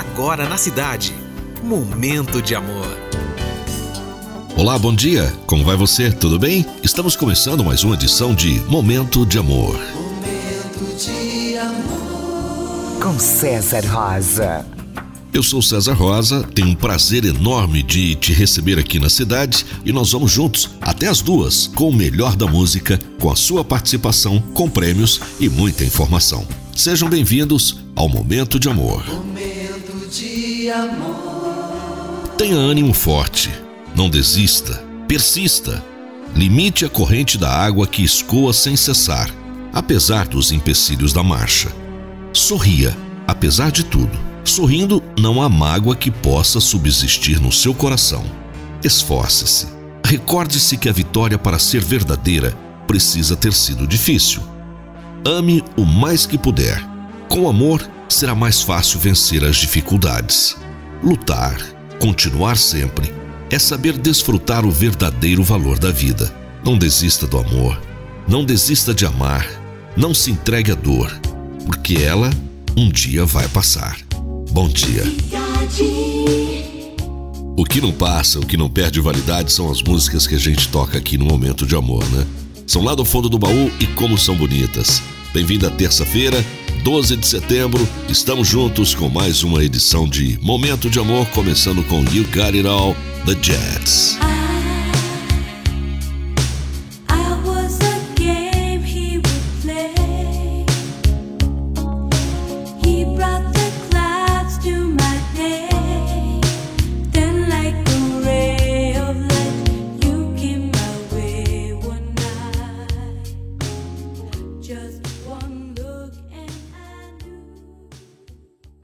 agora na cidade. Momento de amor. Olá, bom dia. Como vai você? Tudo bem? Estamos começando mais uma edição de Momento de Amor. Momento de amor. Com César Rosa. Eu sou César Rosa, tenho um prazer enorme de te receber aqui na cidade e nós vamos juntos até as duas com o melhor da música, com a sua participação, com prêmios e muita informação. Sejam bem-vindos ao Momento de Amor. Momento de amor. Tenha ânimo forte, não desista, persista. Limite a corrente da água que escoa sem cessar, apesar dos empecilhos da marcha. Sorria, apesar de tudo Sorrindo, não há mágoa que possa subsistir no seu coração. Esforce-se. Recorde-se que a vitória, para ser verdadeira, precisa ter sido difícil. Ame o mais que puder. Com amor, será mais fácil vencer as dificuldades. Lutar, continuar sempre, é saber desfrutar o verdadeiro valor da vida. Não desista do amor. Não desista de amar. Não se entregue à dor, porque ela um dia vai passar. Bom dia. O que não passa, o que não perde validade são as músicas que a gente toca aqui no Momento de Amor, né? São lá do fundo do baú e como são bonitas. Bem-vindo à terça-feira, 12 de setembro. Estamos juntos com mais uma edição de Momento de Amor, começando com You Got It All, The Jets.